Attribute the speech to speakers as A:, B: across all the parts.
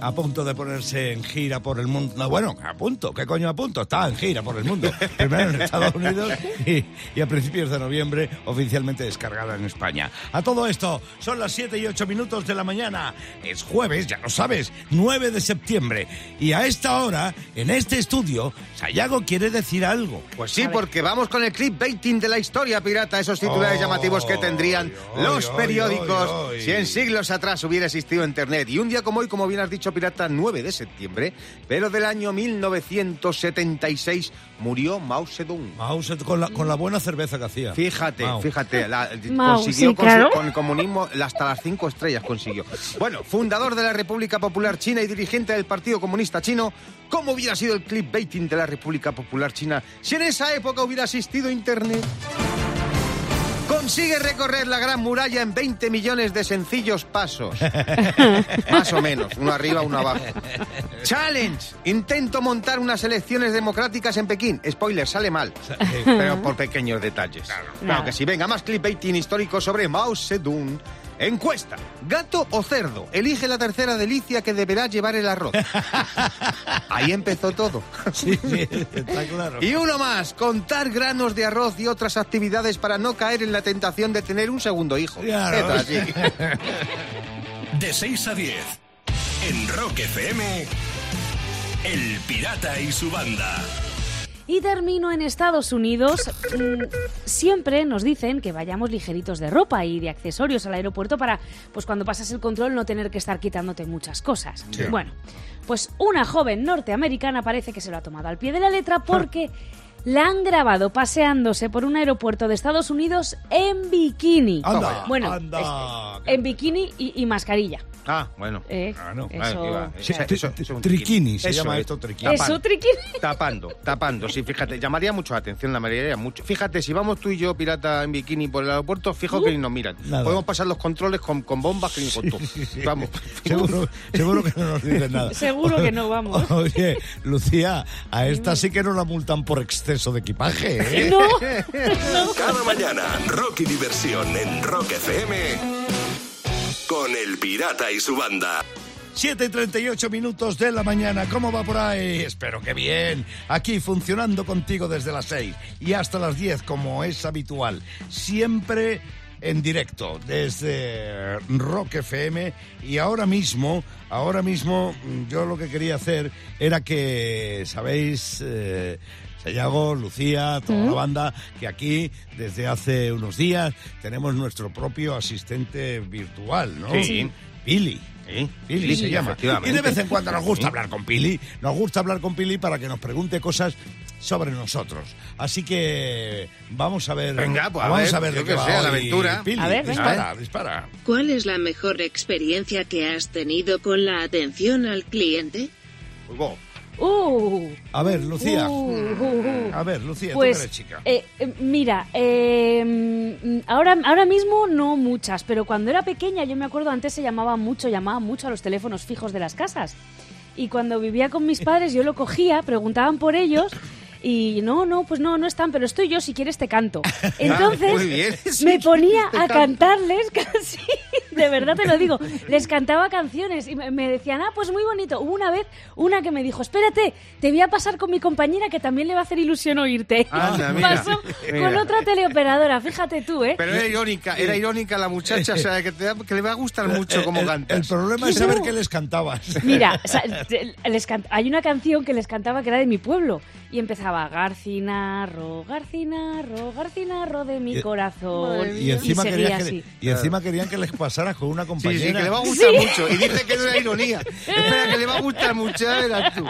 A: A punto de ponerse en gira por el mundo. No, bueno, a punto, ¿qué coño a punto? Está en gira por el mundo. Primero en Estados Unidos y, y a principios de noviembre oficialmente descargada en España. A todo esto, son las 7 y 8 minutos de la mañana. Es jueves, ya lo sabes, 9 de septiembre. Y a esta hora, en este estudio, Sayago quiere decir algo.
B: Pues sí, porque vamos con el clip baiting de la historia pirata, esos titulares
A: Oh,
B: llamativos que tendrían los periódicos si en siglos atrás hubiera existido Internet. Y un día como hoy, como bien has dicho, pirata, 9 de septiembre, pero del año 1976 murió Mao Zedong.
A: Mao Zedong, con la, con la buena cerveza que hacía.
B: Fíjate,
A: Mao.
B: fíjate, la-
C: Mao,
B: consiguió
C: sí,
B: con,
C: claro.
B: con el comunismo hasta las cinco estrellas consiguió. Bueno, fundador de la República Popular China y dirigente del Partido Comunista Chino, ¿cómo hubiera sido el clickbaiting de la República Popular China si en esa época hubiera existido Internet? Consigue recorrer la Gran Muralla en 20 millones de sencillos pasos. Más o menos, uno arriba, uno abajo. Challenge. Intento montar unas elecciones democráticas en Pekín. Spoiler, sale mal. Pero por pequeños detalles. Claro,
C: Nada.
B: que sí. Venga, más clipbaiting histórico sobre Mao Zedong. Encuesta. ¿Gato o cerdo? Elige la tercera delicia que deberá llevar el arroz. Ahí empezó todo.
A: Sí, sí, está claro.
B: Y uno más, contar granos de arroz y otras actividades para no caer en la tentación de tener un segundo hijo.
A: Claro.
B: Así.
D: De 6 a 10. En Rock FM, El Pirata y su banda.
C: Y termino en Estados Unidos. Mm, siempre nos dicen que vayamos ligeritos de ropa y de accesorios al aeropuerto para, pues cuando pasas el control, no tener que estar quitándote muchas cosas. Bueno, pues una joven norteamericana parece que se lo ha tomado al pie de la letra porque la han grabado paseándose por un aeropuerto de Estados Unidos en bikini.
A: Anda,
C: bueno,
A: anda.
C: en bikini y, y mascarilla.
B: Ah, bueno.
C: Eh,
A: Claro.
C: eso-
B: Vale, iba.
A: Sí,
B: Eso-
A: tri-
B: eso- eso es un
A: triquini, se
B: Eso
A: llama
B: es.
A: esto triquini.
C: Eso,
B: Tapando.
C: triquini.
B: Tapando, tapando, sí, fíjate, llamaría mucho la atención, la mayoría mucho. Fíjate, si vamos tú y yo, pirata, en bikini por el aeropuerto, fijo que ni nos miran.
A: Nada.
B: Podemos pasar los controles con, con bombas que ni con todo. Vamos.
A: Seguro, seguro que no nos dicen nada.
C: Seguro que no, vamos.
A: Oye, Lucía, a esta sí que no la multan por exceso de equipaje, ¿eh?
C: No.
D: Cada mañana, rock y diversión en Rock FM. Con El Pirata y su banda.
A: 7 y 38 minutos de la mañana. ¿Cómo va por ahí? Espero que bien. Aquí funcionando contigo desde las 6 y hasta las 10, como es habitual. Siempre en directo desde Rock FM. Y ahora mismo, ahora mismo, mm, yo lo que quería hacer era que, ¿sabéis? Eh, Sayago, Lucía, toda la banda, que aquí desde hace unos días tenemos nuestro propio asistente virtual, ¿no?
B: Sí.
A: Pili. Pili se llama. Y de vez en cuando nos gusta hablar con Pili. Nos gusta hablar con Pili para que nos pregunte cosas sobre nosotros. Así que vamos a ver.
B: Venga, pues, a
A: vamos
B: ver,
A: a ver de
B: yo
A: qué
B: que
A: va
B: sé, a la aventura.
A: Pili,
C: A ver, venga.
A: dispara, dispara.
E: ¿Cuál es la mejor experiencia que has tenido con la atención al cliente?
B: Hugo,
C: Uh.
A: A ver, Lucía.
C: Uh, uh, uh.
A: A ver, Lucía, tú
C: Pues,
A: que eres chica.
C: eh, eh, mira, eh, ahora, ahora mismo no muchas, pero cuando era pequeña, yo me acuerdo, antes se llamaba mucho, llamaba mucho a los teléfonos fijos de las casas. Y cuando vivía con mis padres, yo lo cogía, preguntaban por ellos. Y no, no, pues no, no están, pero estoy yo, si quieres te canto. Entonces
B: bien, si
C: me ponía a cantarles casi, de verdad te lo digo, les cantaba canciones y me decían, ah, pues muy bonito. Hubo una vez una que me dijo, espérate, te voy a pasar con mi compañera que también le va a hacer ilusión oírte.
B: Anda, mira.
C: Pasó con
B: Mira.
C: otra teleoperadora, fíjate tú, ¿eh?
B: pero era irónica, era irónica la muchacha, o sea, que, te da- que le va a gustar mucho como
A: el,
B: cantas.
A: el problema es
C: ¿Qué
A: saber
C: no?
A: qué les cantabas.
C: Mira, o sea, les can- hay una canción que les cantaba que era de mi pueblo y empezaba Garcinarro, Garcinarro, Garcinarro de mi
A: Y-
C: corazón.
A: Y encima,
C: seguía
A: querían que, y encima querían que les con una
B: Sí,
A: compañera.
B: sí, que le va a gustar
C: Sí.
B: mucho. Y dice que no era ironía. Espera, que le va a gustar mucho, verás tú.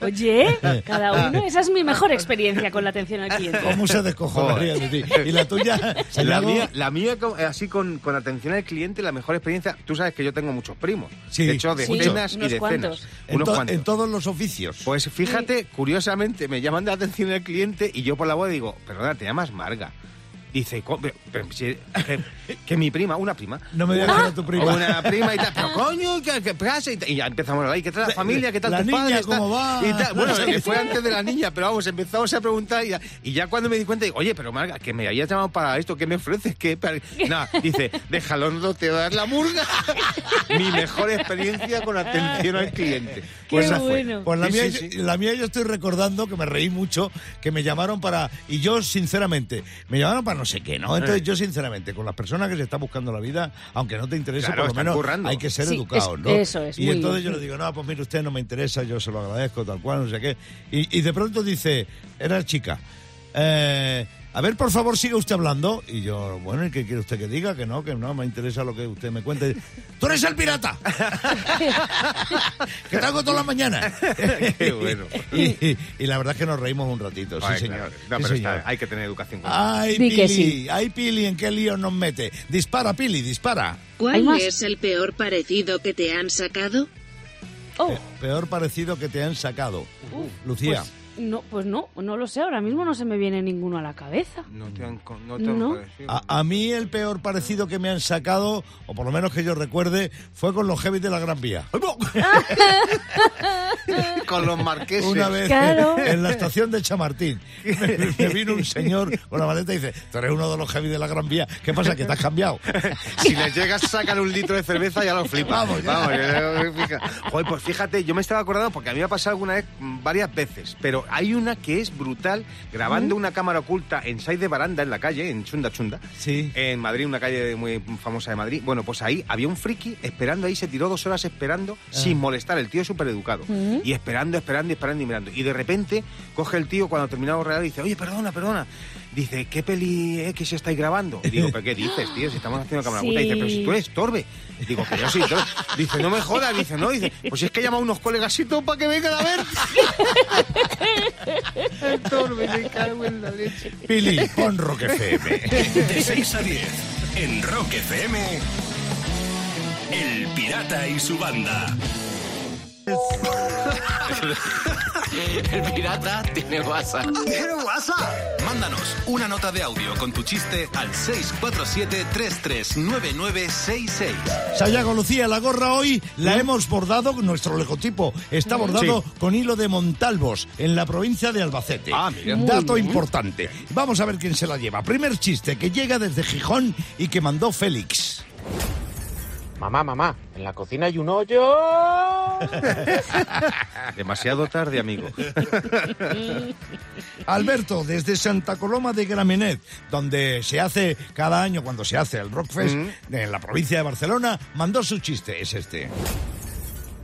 C: Oye, cada uno, esa es mi mejor experiencia con la atención al cliente.
A: ¿Cómo se descojonaría de ti? Y la tuya,
B: La mía, la mía eh, así con, con atención al cliente, la mejor experiencia. Tú sabes que yo tengo muchos primos.
A: Sí,
B: de hecho,
C: Sí,
B: decenas y decenas.
C: cuantos.
A: en,
B: Unos
A: to-
B: cuantos.
A: en todos los oficios.
B: Pues fíjate, curiosamente, me llaman de atención al cliente y yo por la voz digo, perdona, te llamas Marga. Dice, co- pero- pero si- que, que mi prima, una prima.
A: No me digas que era tu prima.
B: Una prima y tal. Pero coño, ¿qué, qué pasa? Y, ya empezamos a hablar. ¿Y qué tal la familia? ¿Qué tal
A: La
B: tus
A: niña,
B: padres?
A: ¿cómo va?
B: Y tal. Bueno, que fue antes de la niña, pero vamos, empezamos a preguntar y ya, y ya cuando me di cuenta, digo, oye, pero Marga, que me habías llamado para esto, ¿qué me ofreces? ¿Qué? Para-". Nada, dice, déjalo, no te voy a dar la murga. mi mejor experiencia con atención al cliente. Pues
C: Qué bueno.
A: Pues la,
B: Sí,
A: mía,
B: sí, sí.
A: la mía yo estoy recordando que me reí mucho, que me llamaron para... Y yo, sinceramente, me llamaron para no sé qué, ¿no? Entonces yo, sinceramente, con las personas que se están buscando la vida, aunque no te interese,
B: Claro,
A: por lo menos
B: currando.
A: hay que ser
C: Sí,
A: educados,
C: es-
A: ¿no?
C: eso es,
A: Y
C: muy
A: entonces
C: bien.
A: yo le digo, no, pues mire, usted no me interesa, yo se lo agradezco, tal cual, no sé qué. Y, y de pronto dice, era chica, eh, a ver, por favor, siga usted hablando. Y yo, bueno, ¿y qué quiere usted que diga? Que no, que no, me interesa lo que usted me cuente. ¡Tú eres el pirata! que te hago toda la mañana.
B: Qué bueno.
A: y, y la verdad es que nos reímos un ratito,
B: Ay,
A: sí,
B: claro.
A: señor.
B: No,
A: Sí,
B: pero
A: señor.
B: está- hay que tener educación. con
A: Ay,
C: Di que
A: Pili,
C: sí.
A: ay, Pili, ¿en qué lío nos mete? Dispara, Pili, dispara.
C: ¿Hay
E: ¿Cuál es el peor parecido que te han sacado?
C: Oh,
A: Pe- Peor parecido que te han sacado. Lucía.
C: pues, no, pues no, no lo sé, ahora mismo no se me viene ninguno a la cabeza.
B: No te han, no te han
C: No.
B: parecido.
A: A, a mí el peor parecido que me han sacado, o por lo menos que yo recuerde, fue con los heavy de la Gran Vía.
B: con los marqueses.
A: Una vez
C: Claro.
A: en la estación de Chamartín me, me vino un señor con la maleta y dice, tú eres uno de los heavy de la Gran Vía, ¿qué pasa? ¿Que te has cambiado?
B: Si les llegas, sacan un litro de cerveza, ya lo flipas.
A: Vamos, ya.
B: Vamos, Joder, pues fíjate, yo me estaba acordando porque a mí me ha pasado alguna vez, varias veces, pero hay una que es brutal, grabando una cámara oculta en Side de Baranda, en la calle, en Chunda Chunda.
A: Sí.
B: En Madrid, una calle muy famosa de Madrid. Bueno, pues ahí había un friki esperando ahí, se tiró dos horas esperando sin molestar. El tío es súper educado. Y esperando, esperando, esperando y mirando. Y de repente coge el tío cuando terminamos real y dice, oye, perdona, perdona. Dice, ¿qué peli X estáis grabando? Y digo, ¿pero qué dices, tío? Si estamos haciendo cámara oculta. Dice, pero si tú eres Torbe. Digo, que yo soy Torbe. Dice, no me jodas. Dice, no. Dice, pues es que he llamado a unos colegas y todo para que vengan a ver. El Torbe, me cago en la leche.
A: Pili, pon Rock FM.
D: De 6 a 10 en Rock FM. El Pirata y su banda.
F: El pirata tiene WhatsApp.
D: ¿Tiene WhatsApp? Mándanos una nota de audio con tu chiste al 647-339966.
A: Sayago Lucía, la gorra hoy la hemos bordado, nuestro logotipo está bordado con hilo de Montalvos, en la provincia de Albacete.
B: Ah, mira.
A: Dato importante. Vamos a ver quién se la lleva. Primer chiste que llega desde Gijón y que mandó Félix.
G: Mamá, mamá, en la cocina hay un hoyo.
B: Demasiado tarde, amigo.
A: Alberto, desde Santa Coloma de Gramenet, donde se hace cada año, cuando se hace el Rockfest en la provincia de Barcelona, mandó su chiste. Es este.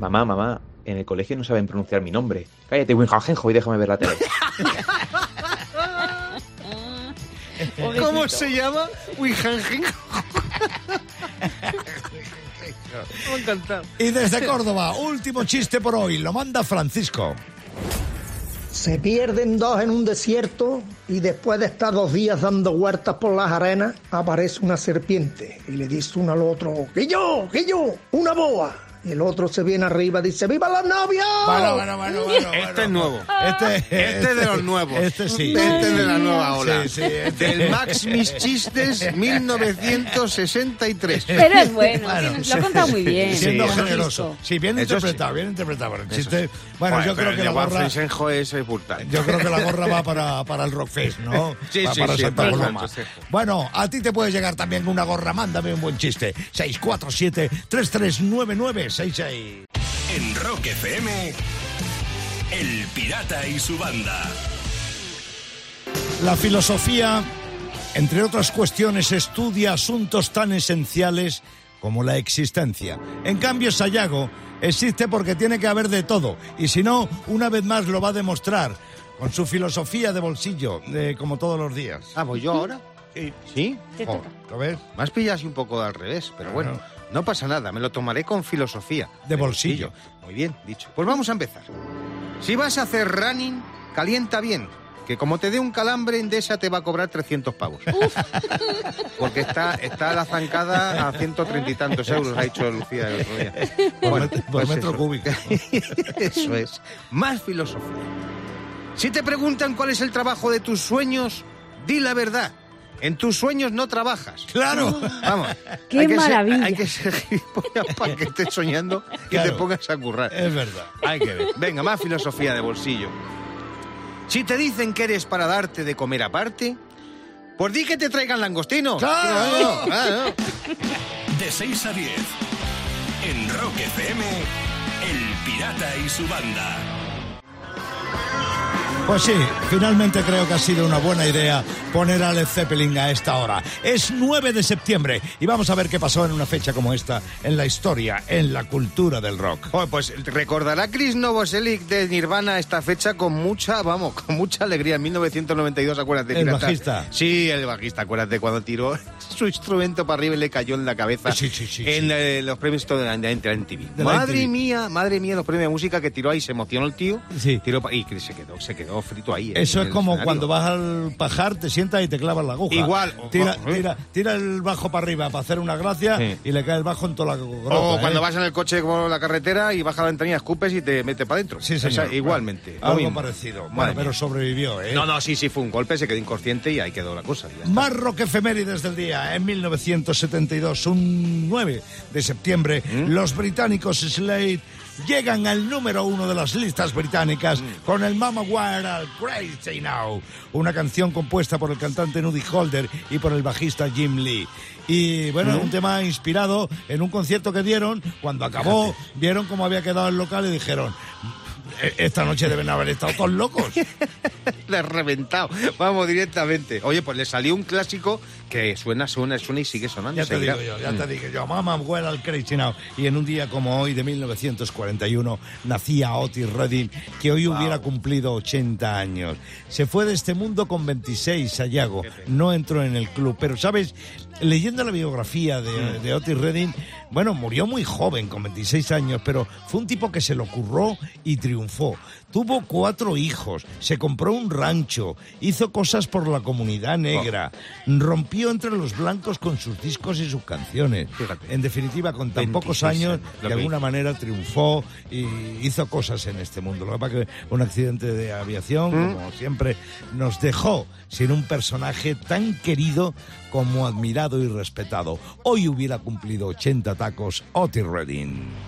G: Mamá, mamá, en el colegio no saben pronunciar mi nombre. Cállate, Winjajenjo, y déjame ver la tele.
B: ¿Cómo se llama? Wijanjin. Me ha encantado.
A: Y desde Córdoba, último chiste por hoy, lo manda Francisco.
H: Se pierden dos en un desierto y después de estar dos días dando vueltas por las arenas, aparece una serpiente y le dice uno al otro, que yo, que yo, una boa. El otro se viene arriba y dice, ¡Viva la novia!
A: Bueno, bueno, bueno, bueno.
B: Este
A: bueno.
B: es nuevo.
A: Este,
B: Este es de los nuevos.
A: Este sí.
B: Este es de la nueva ola.
A: Sí, sí, este-
B: Del Max Mis Chistes 1963.
C: Pero es bueno, tiene- lo ha contado muy bien.
A: Siendo
B: Sí,
A: generoso. Sí, bien
B: Eso
A: interpretado,
B: sí.
A: bien interpretado. El chiste,
B: sí.
A: bueno,
B: Joder,
A: yo creo que la gorra...
B: Es.
A: Yo creo que la gorra va para, para el Rockfest, ¿no?
B: Sí,
A: Va
B: sí,
A: para
B: sí,
A: Santa Coloma. Bueno, a ti te puede llegar también una gorra. Mándame un buen chiste. 647-339966.
D: En Rock FM. El Pirata y su banda.
A: La filosofía, entre otras cuestiones, estudia asuntos tan esenciales como la existencia. En cambio, Sayago existe porque tiene que haber de todo. Y si no, una vez más lo va a demostrar con su filosofía de bolsillo, de, como todos los días.
B: Ah, ¿voy yo ahora?
A: Sí.
B: ¿Sí?
A: Oh. ¿Lo ves?
B: Más pillas un poco al revés, pero bueno, no pasa nada, me lo tomaré con filosofía.
A: De bolsillo.
B: Muy bien, dicho. Pues vamos a empezar. Si vas a hacer running, calienta bien, que como te dé un calambre, Endesa te va a cobrar 300 pavos. Porque está, está la zancada a 130 y tantos euros, ha dicho Lucía el otro día.
A: Por met- por metro
B: eso.
A: cúbico.
B: Eso es. Más filosofía. Si te preguntan cuál es el trabajo de tus sueños, di la verdad. En tus sueños no trabajas.
A: Claro.
B: Vamos.
C: ¡Qué
B: hay que ser-
C: maravilla!
B: hay que ser gilipollas para que estés soñando y
A: Claro.
B: te pongas a currar.
A: Es verdad.
B: Hay que ver. Venga, más filosofía de bolsillo. Si te dicen que eres para darte de comer aparte, pues di que te traigan langostinos.
A: ¡Claro!
B: claro.
D: De 6 a 10. En Rock FM, El Pirata y su banda.
A: Pues sí, finalmente creo que ha sido una buena idea poner a Led Zeppelin a esta hora. Es 9 de septiembre y vamos a ver qué pasó en una fecha como esta en la historia, en la cultura del rock.
B: Joder, pues recordará Chris Novoselic de Nirvana esta fecha con mucha, vamos, con mucha alegría. En 1992, acuérdate.
A: El
B: pirata?
A: bajista.
B: Sí, el bajista, acuérdate, cuando tiró su instrumento para arriba y le cayó en la cabeza
A: Sí, sí, sí,
B: en eh, los premios de la, de la MTV.
A: De la
B: madre
A: MTV.
B: mía, madre mía, los premios de música que tiró ahí, se emocionó el tío. Tiró y se quedó, se quedó frito ahí. eh,
A: Eso es como
B: escenario.
A: cuando vas al pajar, te sientas y te clavas la aguja.
B: Igual.
A: Tira,
B: Oh, oh,
A: tira, tira el bajo para arriba para hacer una gracia y le cae el bajo en toda la grota.
B: O
A: ¿eh?
B: cuando vas en el coche por la carretera y bajas la ventanilla, escupes y te metes para adentro.
A: Sí,
B: O sea,
A: señor.
B: igualmente. lo
A: Algo parecido.
B: Madre
A: Bueno, pero sobrevivió, ¿eh?
B: No, no, sí, sí, fue un golpe, se quedó inconsciente y ahí quedó la cosa.
A: Más rock efemérides del día. En 1972, un 9 de septiembre,
B: ¿Mm?
A: los británicos Slade llegan al número uno de las listas británicas
B: Mm.
A: con el Mama Wire al Crazy Now, una canción compuesta por el cantante Nudie Holder y por el bajista Jim Lee. Y bueno,
B: ¿Mm?
A: un tema inspirado en un concierto que dieron. Cuando acabó, vieron cómo había quedado el local y dijeron. "E- Esta noche deben haber estado todos locos.
B: Le he reventado. Vamos directamente. Oye, pues le salió un clásico que suena, suena, suena y sigue sonando.
A: Ya te
B: seguirá.
A: digo yo, ya
B: Mm.
A: te digo yo. Well al Crazy Now. Y en un día como hoy de 1941 nacía Otis Redding, que hoy hubiera cumplido 80 años. Se fue de este mundo con 26, Sayago. No entró en el club. Pero, ¿sabes? Leyendo la biografía
B: Mm.
A: de, de Otis Redding, bueno, murió muy joven, con 26 años, pero fue un tipo que se lo curró y triunfó. Tuvo cuatro hijos, se compró un rancho, hizo cosas por la comunidad negra, rompió entre los blancos con sus discos y sus canciones.
B: Fíjate.
A: En definitiva, con tan
B: 26
A: pocos años, de alguna manera triunfó y hizo cosas en este mundo. Lo que pasa es que un accidente de aviación,
B: ¿Mm?
A: como siempre, nos dejó sin un personaje tan querido como admirado y respetado. Hoy hubiera cumplido 80 tacos Otis Redding.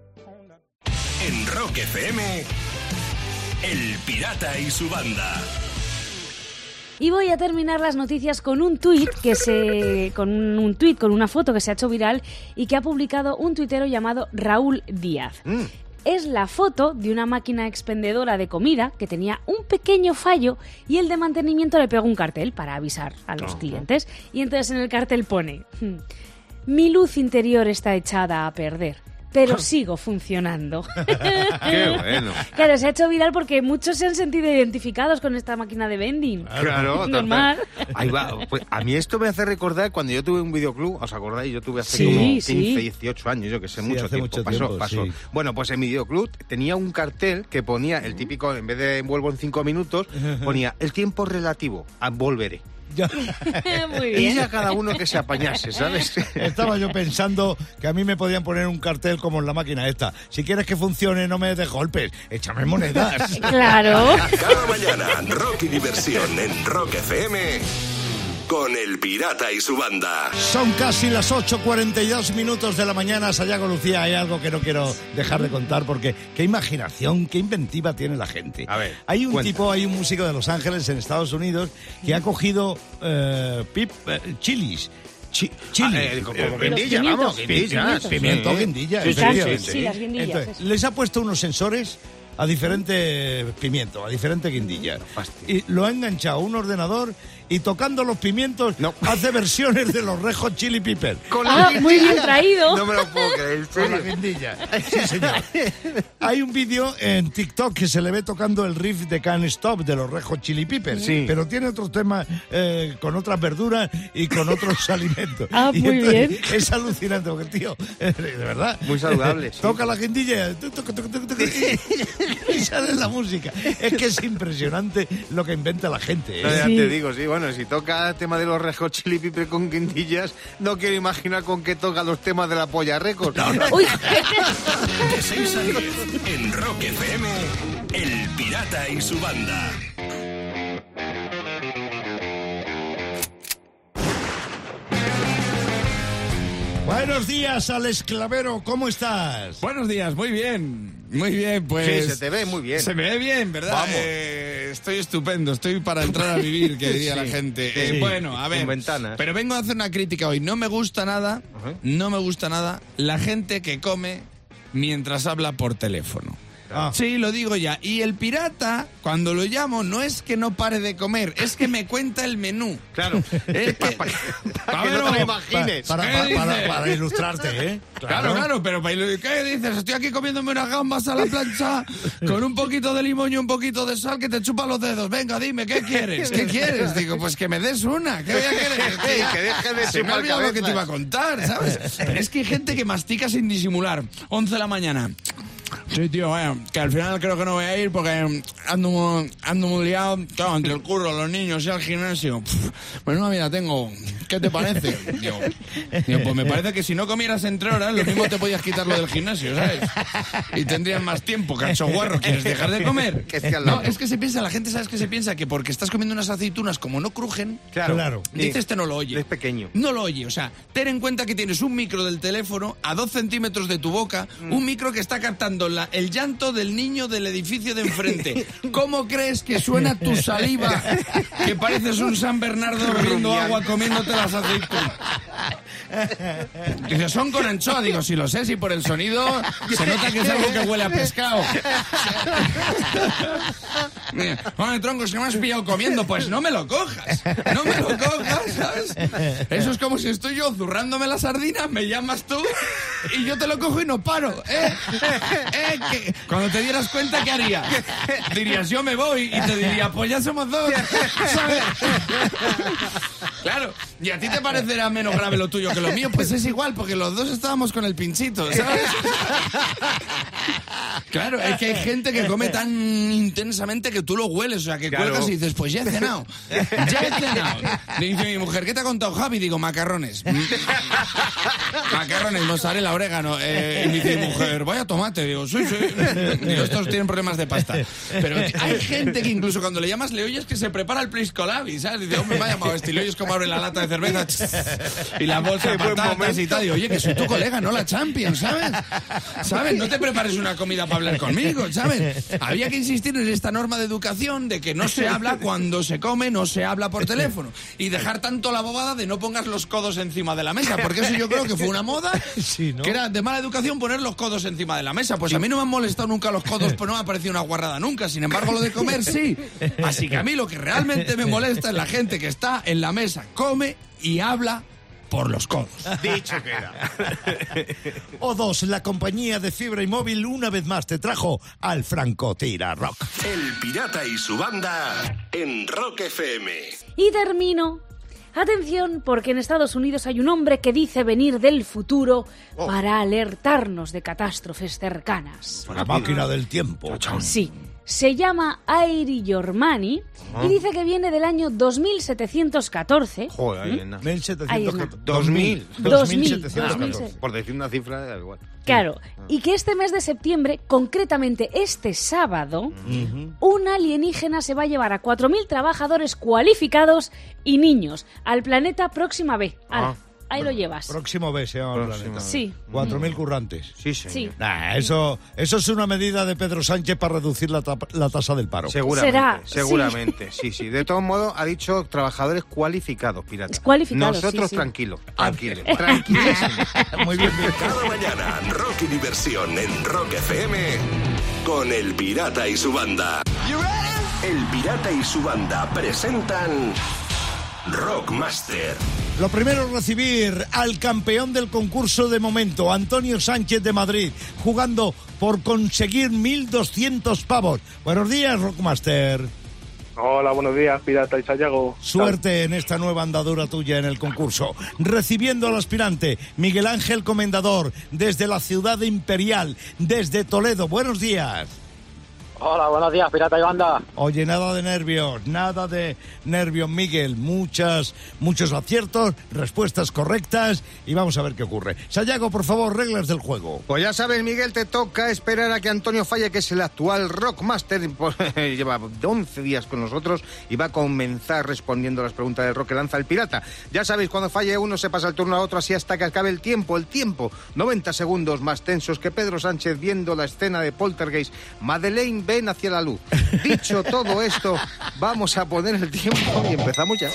D: En Rock FM, El Pirata y su banda.
C: Y voy a terminar las noticias con un tuit que se con un tuit con una foto que se ha hecho viral y que ha publicado un tuitero llamado Raúl Díaz.
B: Mm.
C: Es la foto de una máquina expendedora de comida que tenía un pequeño fallo y el de mantenimiento le pegó un cartel para avisar a los clientes. Y entonces en el cartel pone, "Hmm, mi luz interior está echada a perder, pero sigo funcionando.
B: Qué bueno.
C: Claro, se ha hecho viral porque muchos se han sentido identificados con esta máquina de vending.
B: Claro.
C: Normal.
B: Ahí va. Pues a mí esto me hace recordar cuando yo tuve un videoclub, ¿os acordáis? Yo tuve hace
C: Sí,
B: como 15,
C: sí.
B: 18 años, yo que sé,
A: Sí,
B: mucho
A: hace
B: tiempo.
A: mucho
B: pasó,
A: tiempo,
B: pasó.
A: sí.
B: Bueno, pues en mi videoclub tenía un cartel que ponía el típico, en vez de envuelvo en 5 minutos, ponía el tiempo relativo, a volveré.
C: Muy
B: Y ya cada uno que se apañase, ¿sabes?
A: Estaba yo pensando que a mí me podían poner un cartel como en la máquina esta. Si quieres que funcione, no me des golpes, échame monedas.
C: Claro.
D: Cada mañana, rock y diversión en Rock FM con El Pirata y su banda.
A: Son casi las 8.42 minutos de la mañana. Sayago Lucía, hay algo que no quiero dejar de contar porque qué imaginación, qué inventiva tiene la gente.
B: A ver,
A: hay un
B: cuenta.
A: tipo, hay un músico de Los Ángeles, en Estados Unidos, que ha cogido eh, pip, eh, chilis. Chi- chili.
B: Ah, eh, como
A: Eh,
B: guindilla,
C: pimientos,
B: vamos,
C: los
B: guindilla.
C: pimientos.
A: Pimiento,
B: Sí.
A: guindilla.
B: Sí, sí, sí,
C: sí, las guindillas,
A: Entonces, les ha puesto unos sensores a diferente pimiento, a diferente guindilla.
B: Fastidio.
A: Y lo ha enganchado a un ordenador y tocando los pimientos
B: No.
A: hace versiones de los rejos chili pepper.
B: Con
C: Ah, muy bien traído.
B: No me lo puedo creer,
A: Con la guindilla. Sí, señor. Hay un vídeo en TikTok que se le ve tocando el riff de Can't Stop de los Rejos Chili Peppers.
B: Sí.
A: Pero tiene otros temas eh, con otras verduras y con otros alimentos.
C: Ah,
A: Y
C: muy
A: entonces
C: bien.
A: Es alucinante porque el tío, eh, de verdad.
B: Muy saludable, sí.
A: Toca la guindilla y, sale la música. Es que es impresionante lo que inventa la gente. ¿eh?
B: No, ya
C: Sí.
B: te digo, sí, bueno, si toca tema de los rejos chili pipe con guindillas, no quiero imaginar con qué toca los temas de la polla récord.
C: Uy,
D: De 6 a 10 en Rock FM, El Pirata y su banda.
A: Buenos días, Alex Clavero, ¿cómo estás?
I: Buenos días, muy bien. Muy bien, pues.
B: Sí, se te ve muy bien.
I: Se me ve bien, ¿verdad?
B: Vamos.
I: Eh, estoy estupendo, estoy para entrar a vivir, que diría la gente. Eh,
A: sí.
I: bueno, a ver.
B: Ventanas.
I: Pero vengo a hacer una crítica hoy. No me gusta nada,
B: Ajá.
I: no me gusta nada la gente que come mientras habla por teléfono.
A: Ah.
I: Sí, lo digo ya. Y el pirata, cuando lo llamo, no es que no pare de comer, es que me cuenta el menú.
B: Claro.
I: Es que-
B: Para
I: A
B: que
I: ver,
B: no te imagines.
A: Para,
I: ¿Qué
A: para- para- para ilustrarte, ¿eh?
I: Claro, claro, pero para ¿qué dices? Estoy aquí comiéndome unas gambas a la plancha con un poquito de limón y un poquito de sal que te chupa los dedos. Venga, dime, ¿qué quieres? ¿Qué quieres? Digo, pues que me des una. ¿Qué voy a querer?
B: Que deje de
I: Se me ha
B: chupar
I: olvidado lo que te iba a contar, ¿sabes? Pero es que hay gente que mastica sin disimular. 11 de la mañana. Sí, tío, vaya, que al final creo que no voy a ir porque ando, ando muy liado, claro, entre el curro, los niños y el gimnasio. Pff, Menuda vida tengo. ¿Qué te parece? Digo, digo, pues me parece que si no comieras entre horas, lo mismo te podías quitar lo del gimnasio, ¿sabes? Y tendrías más tiempo, cacho guarro. ¿Quieres dejar de comer?
B: Que
I: No, es que se piensa, la gente, ¿sabes qué se piensa? Que porque estás comiendo unas aceitunas como no crujen,
B: Claro.
A: Claro.
I: Dice este no lo oye.
B: Es pequeño.
I: No lo oye. O sea, ten en cuenta que tienes un micro del teléfono a dos centímetros de tu boca, un micro que está captando la- el llanto del niño del edificio de enfrente. ¿Cómo crees que suena tu saliva? Que pareces un San Bernardo bebiendo agua comiéndote las aceitunas. Dice, son con anchoa. Digo, si lo sé, si por el sonido se nota que es algo que huele a pescado. Joder, tronco, que me has pillado comiendo. Pues no me lo cojas. No me lo cojas, ¿sabes? Eso es como si estoy yo zurrándome la sardina, me llamas tú y yo te lo cojo y no paro. ¿eh? ¿Eh? Cuando te dieras cuenta, ¿qué harías? Dirías, yo me voy y te diría, pues ya somos dos. ¿sabes? Claro, y a ti te parecerá menos grave lo tuyo que lo mío, pues es igual, porque los dos estábamos con el pinchito, ¿sabes? Claro, es que hay gente que come tan intensamente que tú lo hueles, o sea, que
B: Claro.
I: cuelgas y dices, pues ya he cenado, ya he cenado. Le dice mi mujer, ¿qué te ha contado Javi? Digo, macarrones. Mm. macarrones, mozzarella, orégano. Eh, y me dice mi mujer, vaya tomate. Digo, sí, sí. Digo, estos tienen problemas de pasta. Pero hay gente que incluso cuando le llamas le oyes que se prepara el Priscolabi, ¿sabes? Dice, hombre, me ha llamado este. Y le oyes cómo abre la lata de cerveza y la bolsa de
B: Qué buen
I: patatas y tal. Y oye, que soy tu colega, no la Champions, ¿sabes? ¿Sabes? No te prepares una comida para hablar conmigo, ¿sabes? Había que insistir en esta norma de educación de que no se habla cuando se come, no se habla por teléfono. Y dejar tanto la bobada de no pongas los codos encima de la mesa, porque eso yo creo que fue una moda
A: Sí, ¿no?
I: que era de mala educación poner los codos encima de la mesa. Pues a mí no me han molestado nunca los codos, pues no me ha parecido una guarrada nunca. Sin embargo, lo de comer sí. Así que a mí lo que realmente me molesta es la gente que está en la mesa, come y habla por los codos.
B: Dicho queda.
A: O2, la compañía de fibra y móvil, una vez más te trajo al Francotira Rock.
D: El Pirata y su banda en Rock FM.
C: Y termino. Atención, porque en Estados Unidos hay un hombre que dice venir del futuro
A: Oh.
C: para alertarnos de catástrofes cercanas.
A: La máquina del tiempo.
C: Sí, Se llama Airi Yormani
B: Ah.
C: y dice que viene del año 2714.
B: Joder, ahí en nada. 2000.
C: 2000.
B: 2714. Por decir una cifra, da igual.
C: Claro, y que este mes de septiembre, concretamente este sábado, un alienígena se va a llevar a 4.000 trabajadores cualificados y niños al planeta Próxima B.
A: Ah.
C: Ahí lo llevas.
A: Próximo B se llama el
B: Próximo
A: planeta.
C: Sí.
A: 4.000 currantes.
B: Sí,
C: Sí.
A: Nah, eso, eso es una medida de Pedro Sánchez para reducir la, tasa del paro.
B: Seguramente,
C: Será,
B: seguramente, sí. sí, De todos modos, ha dicho trabajadores cualificados, pirata.
C: Cualificados,
B: Nosotros
C: sí, sí.
B: tranquilos, tranquilos, tranquilísimos.
A: Muy bien, bien.
D: Cada mañana, Rock y Diversión en Rock FM con El Pirata y su banda. El Pirata y su banda presentan Rockmaster.
A: Lo primero es recibir al campeón del concurso de momento, Antonio Sánchez de Madrid, jugando por conseguir 1.200 pavos. Buenos días, Rockmaster.
J: Hola, buenos días, Pirata y Sayago.
A: Suerte en esta nueva andadura tuya en el concurso. Recibiendo al aspirante Miguel Ángel Comendador desde la ciudad imperial, desde Toledo. Buenos días.
K: Hola, buenos días, Pirata y Banda.
A: Oye, nada de nervios, nada de nervios, Miguel. Muchas, muchos aciertos, respuestas correctas y vamos a ver qué ocurre. Sayago, por favor, reglas del juego.
B: Pues ya sabes, Miguel, te toca esperar a que Antonio falle, que es el actual Rockmaster. Pues, Lleva 11 días con nosotros y va a comenzar respondiendo las preguntas del rock que lanza el pirata. Ya sabéis, cuando falle uno se pasa el turno a otro así hasta que acabe el tiempo. El tiempo, 90 segundos más tensos que Pedro Sánchez viendo la escena de Poltergeist. Madeleine ven hacia la luz. Dicho todo esto, vamos a poner el tiempo y empezamos ya.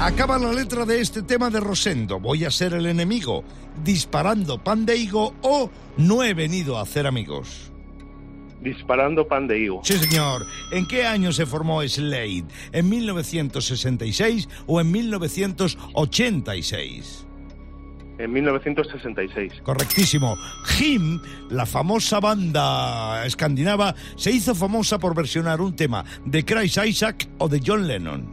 A: Acaba la letra de este tema de Rosendo. Voy a ser el enemigo, disparando pan de higo o no he venido a hacer amigos.
J: Disparando pan de higo.
A: Sí, señor. ¿En qué año se formó Slade? ¿En 1966 o en 1986?
J: En 1966.
A: Correctísimo. Him, la famosa banda escandinava, se hizo famosa por versionar un tema de Chris Isaac o de John Lennon.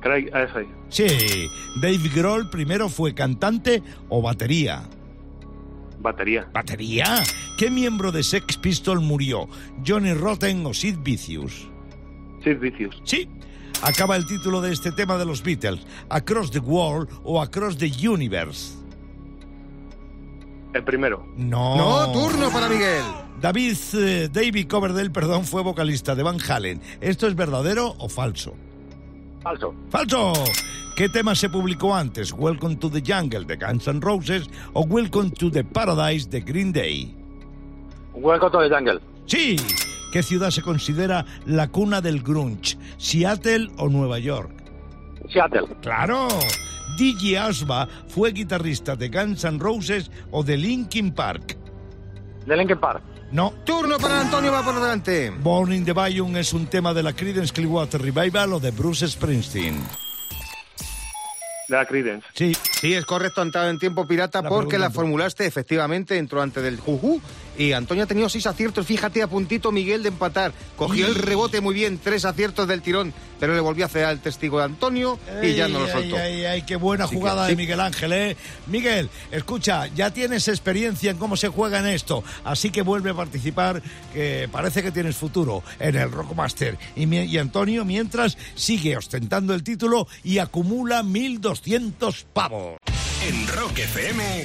J: Craig, ese.
A: Sí, Dave Grohl primero fue cantante o batería.
J: Batería.
A: ¿Batería? ¿Qué miembro de Sex Pistol murió? ¿Johnny Rotten o Sid Vicious?
J: Sid Vicious.
A: Sí. Acaba el título de este tema de los Beatles. Across the World o Across the Universe.
J: El primero.
A: No.
B: No, turno para Miguel.
A: David, eh, David Coverdale, perdón, fue vocalista de Van Halen. ¿Esto es verdadero o falso?
K: Falso.
A: ¡Falso! ¿Qué tema se publicó antes? ¿Welcome to the Jungle de Guns N' Roses o Welcome to the Paradise de Green Day?
K: Welcome to the jungle.
A: Sí. ¿Qué ciudad se considera la cuna del grunge? ¿Seattle o Nueva York?
K: Seattle.
A: ¡Claro! DJ Asba fue guitarrista de Guns N' Roses o de Linkin Park.
K: De Linkin Park.
A: No.
B: Turno para Antonio, va por delante.
A: Born in the Bayou es un tema de la Creedence Clearwater Revival o de Bruce Springsteen.
J: De la Creedence.
A: Sí.
B: Sí, es correcto, ha entrado en tiempo pirata
A: La
B: porque la formulaste efectivamente, entró antes del juju. Y Antonio ha tenido seis aciertos, fíjate a puntito Miguel de empatar. Cogió el rebote muy bien, tres aciertos del tirón, pero le volvió a hacer al testigo de Antonio y ya no lo soltó.
A: Ay, qué buena
B: Así que
A: jugada
B: sí.
A: de Miguel Ángel, ¿eh? Miguel, escucha, ya tienes experiencia en cómo se juega en esto, así que vuelve a participar, que parece que tienes futuro en el Rockmaster. Y, mi- y Antonio, mientras, sigue ostentando el título y acumula 1.200 pavos.
D: En Rock FM,